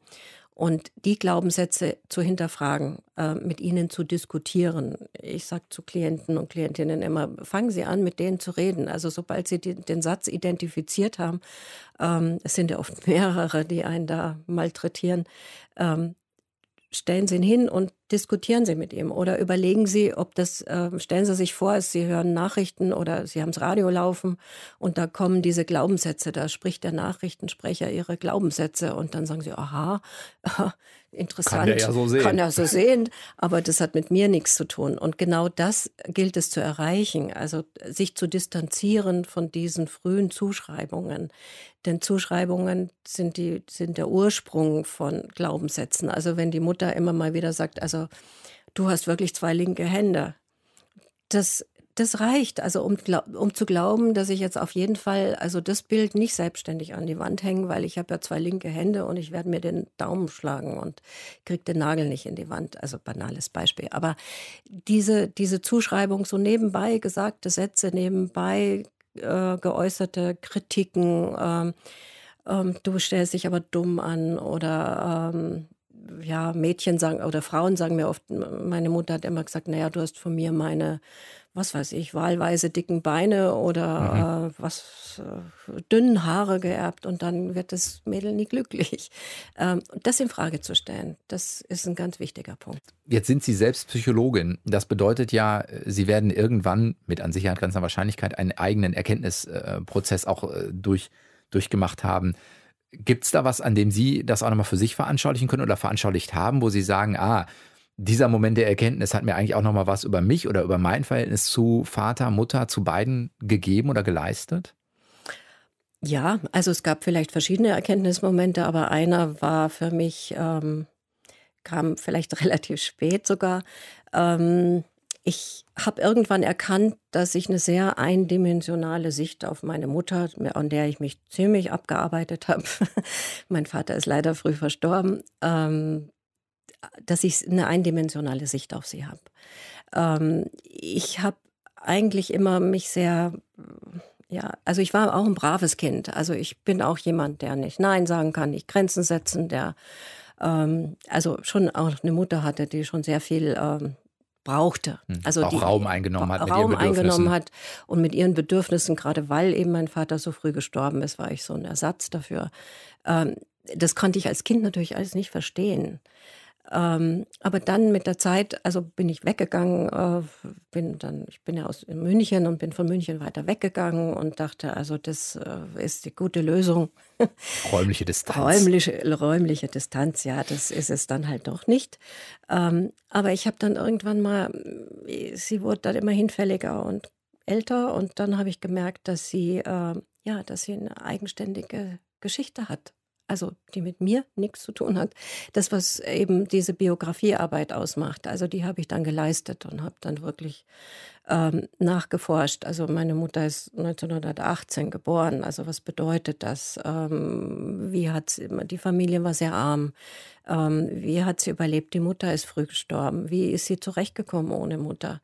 Speaker 3: und die Glaubenssätze zu hinterfragen, äh, mit ihnen zu diskutieren. Ich sage zu Klienten und Klientinnen immer, fangen Sie an, mit denen zu reden. Also sobald Sie die, den Satz identifiziert haben, ähm, es sind ja oft mehrere, die einen da malträtieren, ähm, stellen Sie ihn hin und diskutieren Sie mit ihm oder überlegen Sie, ob das, äh, stellen Sie sich vor, Sie hören Nachrichten oder Sie haben das Radio laufen und da kommen diese Glaubenssätze, da spricht der Nachrichtensprecher Ihre Glaubenssätze und dann sagen Sie, aha, interessant, kann er ja so sehen. Kann er so sehen, aber das hat mit mir nichts zu tun. Und genau das gilt es zu erreichen, also sich zu distanzieren von diesen frühen Zuschreibungen. Denn Zuschreibungen sind, die, sind der Ursprung von Glaubenssätzen. Also wenn die Mutter immer mal wieder sagt, also du hast wirklich zwei linke Hände, das das reicht, also um, um zu glauben, dass ich jetzt auf jeden Fall, also das Bild nicht selbstständig an die Wand hängen, weil ich habe ja zwei linke Hände und ich werde mir den Daumen schlagen und kriege den Nagel nicht in die Wand. Also banales Beispiel. Aber diese, diese Zuschreibung, so nebenbei gesagte Sätze, nebenbei äh, geäußerte Kritiken, ähm, ähm, du stellst dich aber dumm an oder ähm, ja, Mädchen sagen oder Frauen sagen mir oft, meine Mutter hat immer gesagt, naja, du hast von mir meine was weiß ich, wahlweise dicken Beine oder mhm. äh, was äh, dünnen Haare geerbt und dann wird das Mädel nie glücklich. Ähm, das in Frage zu stellen, das ist ein ganz wichtiger Punkt.
Speaker 2: Jetzt sind Sie selbst Psychologin. Das bedeutet ja, Sie werden irgendwann mit an Sicherheit grenzender Wahrscheinlichkeit einen eigenen Erkenntnisprozess auch äh, durch, durchgemacht haben. Gibt es da was, an dem Sie das auch nochmal für sich veranschaulichen können oder veranschaulicht haben, wo Sie sagen, ah, dieser Moment der Erkenntnis hat mir eigentlich auch nochmal was über mich oder über mein Verhältnis zu Vater, Mutter, zu beiden gegeben oder geleistet?
Speaker 3: Ja, also es gab vielleicht verschiedene Erkenntnismomente, aber einer war für mich, ähm, kam vielleicht relativ spät sogar. Ähm, ich habe irgendwann erkannt, dass ich eine sehr eindimensionale Sicht auf meine Mutter, an der ich mich ziemlich abgearbeitet habe. mein Vater ist leider früh verstorben. Ähm, dass ich eine eindimensionale Sicht auf sie habe. Ähm, ich habe eigentlich immer mich sehr, ja, also ich war auch ein braves Kind. Also ich bin auch jemand, der nicht Nein sagen kann, nicht Grenzen setzen, der ähm, also schon auch eine Mutter hatte, die schon sehr viel ähm, brauchte.
Speaker 2: Hm,
Speaker 3: also
Speaker 2: auch
Speaker 3: die
Speaker 2: Raum eingenommen hat.
Speaker 3: Raum eingenommen hat und mit ihren Bedürfnissen, gerade weil eben mein Vater so früh gestorben ist, war ich so ein Ersatz dafür. Ähm, das konnte ich als Kind natürlich alles nicht verstehen. Ähm, aber dann mit der Zeit, also bin ich weggegangen, äh, bin dann, ich bin ja aus München und bin von München weiter weggegangen und dachte, also das äh, ist die gute Lösung.
Speaker 2: Räumliche Distanz.
Speaker 3: Räumliche, räumliche Distanz, ja, das ist es dann halt doch nicht. Ähm, aber ich habe dann irgendwann mal, sie wurde dann immer hinfälliger und älter und dann habe ich gemerkt, dass sie, äh, ja, dass sie eine eigenständige Geschichte hat also die mit mir nichts zu tun hat. Das, was eben diese Biografiearbeit ausmacht, also die habe ich dann geleistet und habe dann wirklich ähm, nachgeforscht. Also meine Mutter ist 1918 geboren. Also was bedeutet das? Ähm, wie hat die Familie war sehr arm. Ähm, wie hat sie überlebt? Die Mutter ist früh gestorben. Wie ist sie zurechtgekommen ohne Mutter?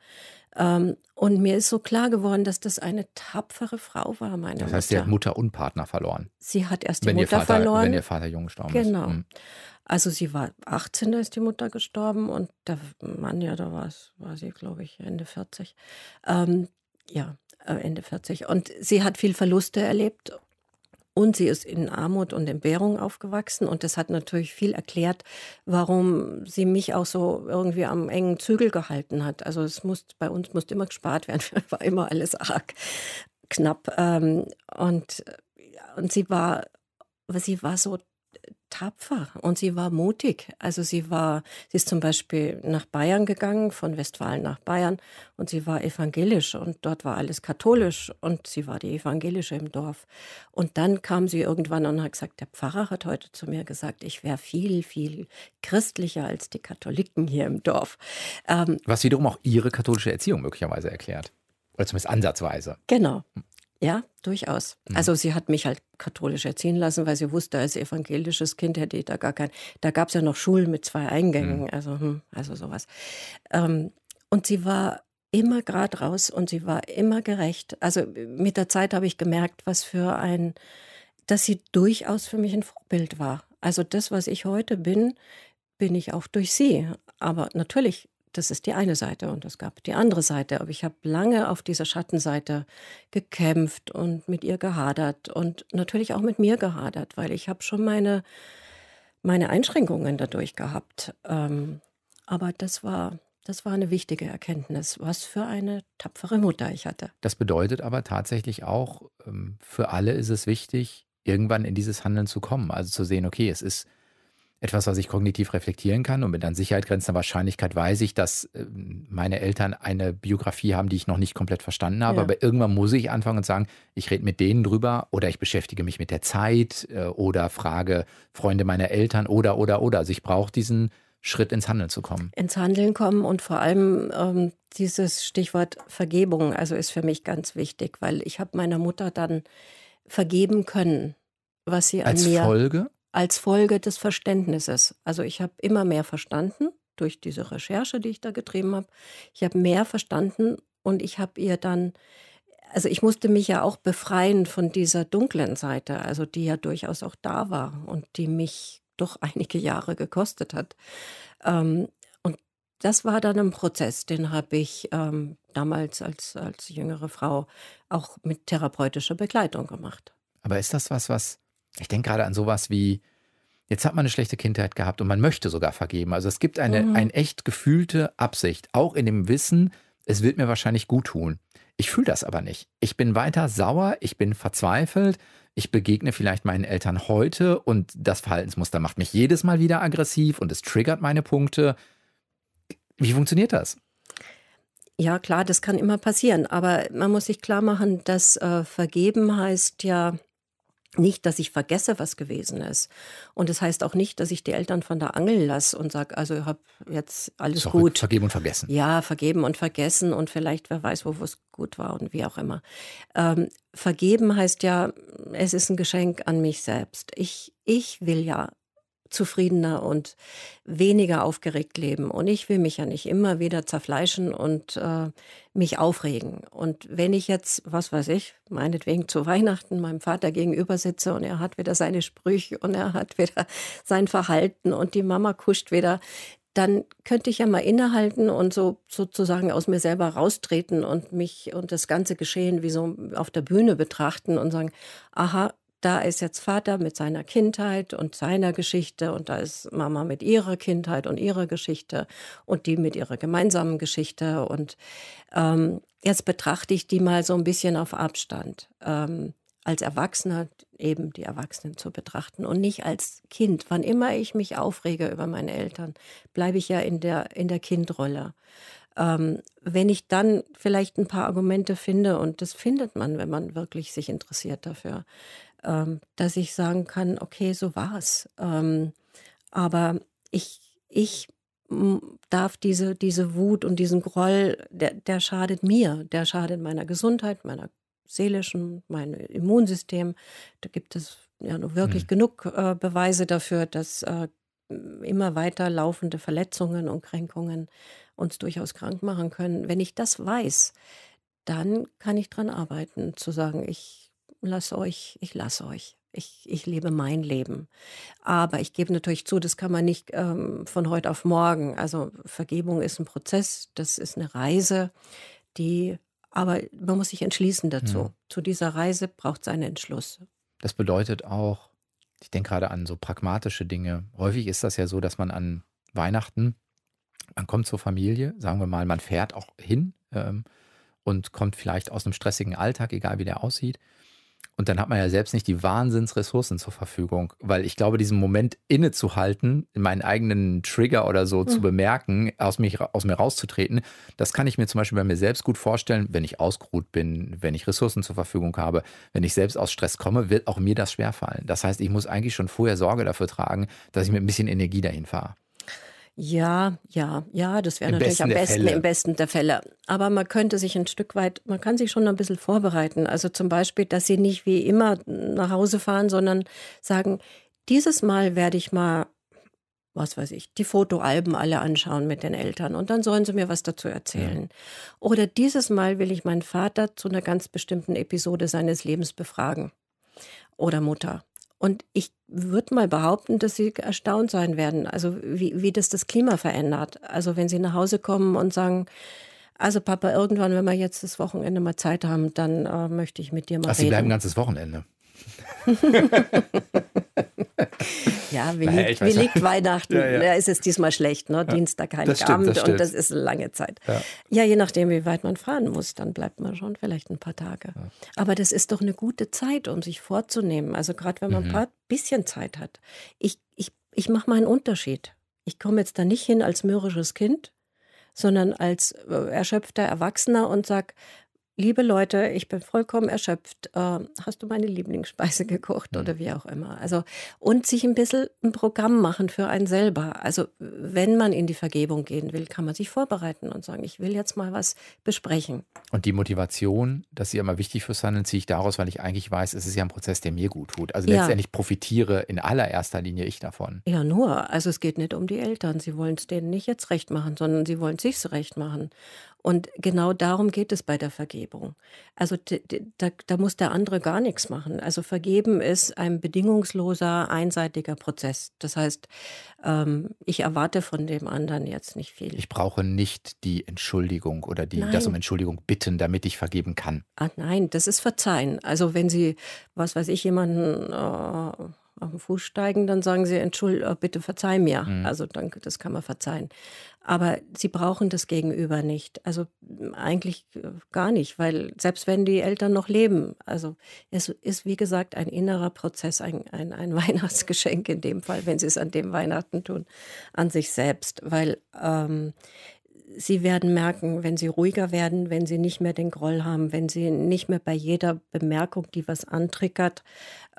Speaker 3: Ähm, und mir ist so klar geworden, dass das eine tapfere Frau war, meine
Speaker 2: Das heißt, sie hat Mutter und Partner verloren.
Speaker 3: Sie hat erst die
Speaker 2: Wenn
Speaker 3: Mutter
Speaker 2: Vater,
Speaker 3: verloren.
Speaker 2: wenn ihr Vater jung gestorben ist.
Speaker 3: Genau.
Speaker 2: Mhm.
Speaker 3: Also sie war 18, da ist die Mutter gestorben und der Mann, ja, da war war sie, glaube ich, Ende 40. Ähm, ja, äh, Ende 40. Und sie hat viel Verluste erlebt und sie ist in Armut und Entbehrung aufgewachsen und das hat natürlich viel erklärt, warum sie mich auch so irgendwie am engen Zügel gehalten hat. Also es muss, bei uns musste immer gespart werden, war immer alles arg knapp. Ähm, und, und sie war, sie war so tapfer und sie war mutig. Also sie war, sie ist zum Beispiel nach Bayern gegangen, von Westfalen nach Bayern und sie war evangelisch und dort war alles katholisch und sie war die Evangelische im Dorf. Und dann kam sie irgendwann und hat gesagt, der Pfarrer hat heute zu mir gesagt, ich wäre viel, viel christlicher als die Katholiken hier im Dorf. Ähm,
Speaker 2: Was wiederum auch ihre katholische Erziehung möglicherweise erklärt. Oder zumindest ansatzweise.
Speaker 3: Genau. Ja, durchaus. Also sie hat mich halt katholisch erziehen lassen, weil sie wusste, als evangelisches Kind hätte ich da gar kein. Da gab es ja noch Schulen mit zwei Eingängen, also, hm, also sowas. Ähm, und sie war immer gerade raus und sie war immer gerecht. Also mit der Zeit habe ich gemerkt, was für ein, dass sie durchaus für mich ein Vorbild war. Also das, was ich heute bin, bin ich auch durch sie. Aber natürlich das ist die eine Seite und es gab die andere Seite. Aber ich habe lange auf dieser Schattenseite gekämpft und mit ihr gehadert und natürlich auch mit mir gehadert, weil ich habe schon meine, meine Einschränkungen dadurch gehabt. Ähm, aber das war, das war eine wichtige Erkenntnis, was für eine tapfere Mutter ich hatte.
Speaker 2: Das bedeutet aber tatsächlich auch, ähm, für alle ist es wichtig, irgendwann in dieses Handeln zu kommen. Also zu sehen, okay, es ist etwas, was ich kognitiv reflektieren kann und mit an Sicherheit grenzender Wahrscheinlichkeit weiß ich, dass äh, meine Eltern eine Biografie haben, die ich noch nicht komplett verstanden habe.
Speaker 3: Ja.
Speaker 2: Aber irgendwann muss ich anfangen und sagen, ich rede mit denen drüber oder ich beschäftige mich mit der Zeit äh, oder frage Freunde meiner Eltern oder, oder, oder. Also ich brauche diesen Schritt ins Handeln zu kommen.
Speaker 3: ins Handeln kommen und vor allem ähm, dieses Stichwort Vergebung, also ist für mich ganz wichtig, weil ich habe meiner Mutter dann vergeben können, was sie
Speaker 2: Als
Speaker 3: an mir
Speaker 2: Folge?
Speaker 3: Als Folge des Verständnisses. Also ich habe immer mehr verstanden durch diese Recherche, die ich da getrieben habe. Ich habe mehr verstanden und ich habe ihr dann, also ich musste mich ja auch befreien von dieser dunklen Seite, also die ja durchaus auch da war und die mich doch einige Jahre gekostet hat. Ähm, und das war dann ein Prozess, den habe ich ähm, damals als, als jüngere Frau auch mit therapeutischer Begleitung gemacht.
Speaker 2: Aber ist das was, was, ich denke gerade an sowas wie, jetzt hat man eine schlechte Kindheit gehabt und man möchte sogar vergeben. Also es gibt eine,
Speaker 3: Mhm.
Speaker 2: eine echt gefühlte Absicht, auch in dem Wissen, es wird mir wahrscheinlich gut tun. Ich fühle das aber nicht. Ich bin weiter sauer, ich bin verzweifelt, ich begegne vielleicht meinen Eltern heute und das Verhaltensmuster macht mich jedes Mal wieder aggressiv und es triggert meine Punkte. Wie funktioniert das?
Speaker 3: Ja, klar, das kann immer passieren. Aber man muss sich klar machen, dass äh, vergeben heißt ja nicht, dass ich vergesse, was gewesen ist. Und es heißt auch nicht, dass ich die Eltern von der Angel lasse und sage, also ich habe jetzt alles
Speaker 2: Zurück,
Speaker 3: gut.
Speaker 2: vergeben und vergessen.
Speaker 3: Ja, vergeben und vergessen und vielleicht, wer weiß, wo es gut war und wie auch immer. Ähm, vergeben heißt ja, es ist ein Geschenk an mich selbst. Ich, ich will ja zufriedener und weniger aufgeregt leben. Und ich will mich ja nicht immer wieder zerfleischen und äh, mich aufregen. Und wenn ich jetzt, was weiß ich, meinetwegen zu Weihnachten meinem Vater gegenüber sitze und er hat wieder seine Sprüche und er hat wieder sein Verhalten und die Mama kuscht wieder, dann könnte ich ja mal innehalten und so sozusagen aus mir selber raustreten und mich und das ganze Geschehen wie so auf der Bühne betrachten und sagen, aha, da ist jetzt Vater mit seiner Kindheit und seiner Geschichte und da ist Mama mit ihrer Kindheit und ihrer Geschichte und die mit ihrer gemeinsamen Geschichte und ähm, jetzt betrachte ich die mal so ein bisschen auf Abstand. Ähm, als Erwachsener eben die Erwachsenen zu betrachten und nicht als Kind. Wann immer ich mich aufrege über meine Eltern, bleibe ich ja in der, in der Kindrolle. Ähm, wenn ich dann vielleicht ein paar Argumente finde, und das findet man, wenn man wirklich sich interessiert dafür, ähm, dass ich sagen kann, okay, so war's. Ähm, aber ich, ich darf diese, diese Wut und diesen Groll, der, der schadet mir, der schadet meiner Gesundheit, meiner seelischen, meinem Immunsystem. Da gibt es ja nur wirklich mhm. genug äh, Beweise dafür, dass äh, immer weiter laufende Verletzungen und Kränkungen uns durchaus krank machen können. Wenn ich das weiß, dann kann ich dran arbeiten, zu sagen, ich lasse euch, ich lasse euch. Ich, ich lebe mein Leben. Aber ich gebe natürlich zu, das kann man nicht ähm, von heute auf morgen. Also Vergebung ist ein Prozess, das ist eine Reise, die, aber man muss sich entschließen dazu. Ja. Zu dieser Reise braucht es einen Entschluss.
Speaker 2: Das bedeutet auch, ich denke gerade an so pragmatische Dinge. Häufig ist das ja so, dass man an Weihnachten, man kommt zur Familie, sagen wir mal, man fährt auch hin ähm, und kommt vielleicht aus einem stressigen Alltag, egal wie der aussieht. Und dann hat man ja selbst nicht die Wahnsinnsressourcen zur Verfügung, weil ich glaube, diesen Moment innezuhalten, meinen eigenen Trigger oder so mhm. zu bemerken, aus, mich, aus mir rauszutreten, das kann ich mir zum Beispiel bei mir selbst gut vorstellen, wenn ich ausgeruht bin, wenn ich Ressourcen zur Verfügung habe, wenn ich selbst aus Stress komme, wird auch mir das schwerfallen. Das heißt, ich muss eigentlich schon vorher Sorge dafür tragen, dass ich mit ein bisschen Energie dahin fahre.
Speaker 3: Ja, ja, ja, das wäre natürlich am besten im besten der Fälle. Aber man könnte sich ein Stück weit, man kann sich schon ein bisschen vorbereiten. Also zum Beispiel, dass sie nicht wie immer nach Hause fahren, sondern sagen, dieses Mal werde ich mal, was weiß ich, die Fotoalben alle anschauen mit den Eltern und dann sollen sie mir was dazu erzählen. Ja. Oder dieses Mal will ich meinen Vater zu einer ganz bestimmten Episode seines Lebens befragen. Oder Mutter. Und ich würde mal behaupten, dass Sie erstaunt sein werden, also wie, wie das das Klima verändert. Also wenn Sie nach Hause kommen und sagen, also Papa, irgendwann, wenn wir jetzt das Wochenende mal Zeit haben, dann äh, möchte ich mit dir mal Ach, reden.
Speaker 2: Sie bleiben ein ganzes Wochenende.
Speaker 3: ja, wie, naja, liegt, wie liegt Weihnachten? Ja, ja. ja, ist es diesmal schlecht, ne? Dienstag, Heiligabend und das ist eine lange Zeit. Ja. ja. je nachdem, wie weit man fahren muss, dann bleibt man schon vielleicht ein paar Tage. Aber das ist doch eine gute Zeit, um sich vorzunehmen. Also gerade wenn man mhm. ein paar bisschen Zeit hat. Ich, ich, ich mache mal einen Unterschied. Ich komme jetzt da nicht hin als mürrisches Kind, sondern als äh, erschöpfter Erwachsener und sage, Liebe Leute, ich bin vollkommen erschöpft. Äh, hast du meine Lieblingsspeise gekocht mhm. oder wie auch immer? Also, und sich ein bisschen ein Programm machen für einen selber. Also, wenn man in die Vergebung gehen will, kann man sich vorbereiten und sagen, ich will jetzt mal was besprechen.
Speaker 2: Und die Motivation, das ist ja immer wichtig fürs Handeln, ziehe ich daraus, weil ich eigentlich weiß, es ist ja ein Prozess, der mir gut tut. Also, letztendlich ja. profitiere in allererster Linie ich davon.
Speaker 3: Ja, nur. Also, es geht nicht um die Eltern. Sie wollen es denen nicht jetzt recht machen, sondern sie wollen es sich recht machen. Und genau darum geht es bei der Vergebung. Also da, da, muss der andere gar nichts machen. Also vergeben ist ein bedingungsloser, einseitiger Prozess. Das heißt, ähm, ich erwarte von dem anderen jetzt nicht viel.
Speaker 2: Ich brauche nicht die Entschuldigung oder die, das um Entschuldigung bitten, damit ich vergeben kann.
Speaker 3: Ah, nein, das ist Verzeihen. Also wenn Sie, was weiß ich, jemanden äh, auf den Fuß steigen, dann sagen sie, Entschuldigung, äh, bitte verzeih mir. Mhm. Also dann, das kann man verzeihen. Aber sie brauchen das Gegenüber nicht. Also eigentlich äh, gar nicht, weil selbst wenn die Eltern noch leben, also es ist wie gesagt ein innerer Prozess, ein, ein, ein Weihnachtsgeschenk in dem Fall, wenn sie es an dem Weihnachten tun, an sich selbst. Weil ähm, sie werden merken, wenn sie ruhiger werden, wenn sie nicht mehr den Groll haben, wenn sie nicht mehr bei jeder Bemerkung, die was antriggert,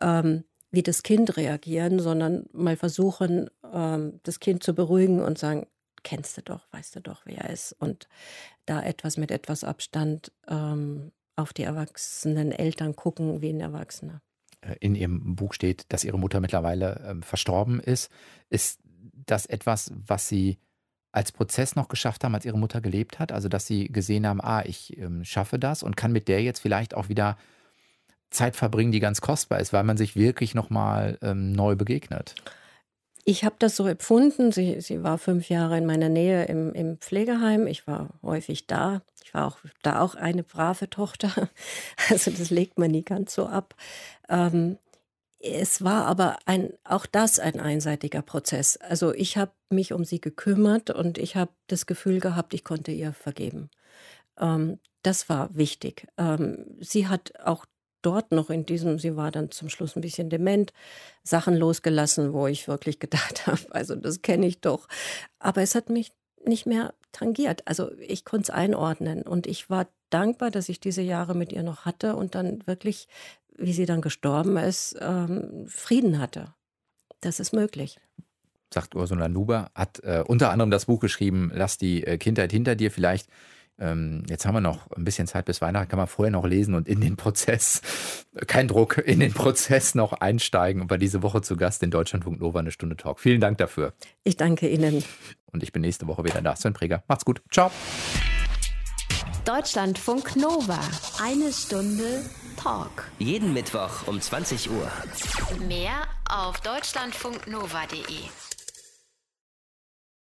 Speaker 3: ähm, wie das Kind reagieren, sondern mal versuchen, ähm, das Kind zu beruhigen und sagen, kennst du doch, weißt du doch, wer er ist. Und da etwas mit etwas Abstand ähm, auf die erwachsenen Eltern gucken wie ein Erwachsener.
Speaker 2: Äh, in Ihrem Buch steht, dass Ihre Mutter mittlerweile ähm, verstorben ist. Ist das etwas, was Sie als Prozess noch geschafft haben, als Ihre Mutter gelebt hat? Also, dass Sie gesehen haben, ah, ich schaffe das und kann mit der jetzt vielleicht auch wieder Zeit verbringen, die ganz kostbar ist, weil man sich wirklich nochmal ähm, neu begegnet.
Speaker 3: Ich habe das so empfunden. Sie, sie war fünf Jahre in meiner Nähe im, im Pflegeheim. Ich war häufig da. Ich war auch da auch eine brave Tochter. Also das legt man nie ganz so ab. Ähm, es war aber ein, auch das ein einseitiger Prozess. Also ich habe mich um sie gekümmert und ich habe das Gefühl gehabt, ich konnte ihr vergeben. Ähm, das war wichtig. Ähm, sie hat auch dort noch in diesem, sie war dann zum Schluss ein bisschen dement, Sachen losgelassen, wo ich wirklich gedacht habe, also das kenne ich doch. Aber es hat mich nicht mehr tangiert. Also ich konnte es einordnen und ich war dankbar, dass ich diese Jahre mit ihr noch hatte und dann wirklich, wie sie dann gestorben ist, ähm, Frieden hatte. Das ist möglich.
Speaker 2: sagt Ursula Nuber, hat äh, unter anderem das Buch geschrieben, Lass die äh, Kindheit hinter dir. Vielleicht, ähm, jetzt haben wir noch ein bisschen Zeit bis Weihnachten, kann man vorher noch lesen und in den Prozess, kein Druck, in den Prozess noch einsteigen und war diese Woche zu Gast in Deutschlandfunk Nova eine Stunde Talk. Vielen Dank dafür.
Speaker 3: Ich danke Ihnen.
Speaker 2: Und ich bin nächste Woche wieder da. Sven Präger. Macht's gut. Ciao.
Speaker 1: Deutschlandfunk Nova. Eine Stunde Talk.
Speaker 4: Jeden Mittwoch um 20 Uhr.
Speaker 1: Mehr auf deutschlandfunknova.de.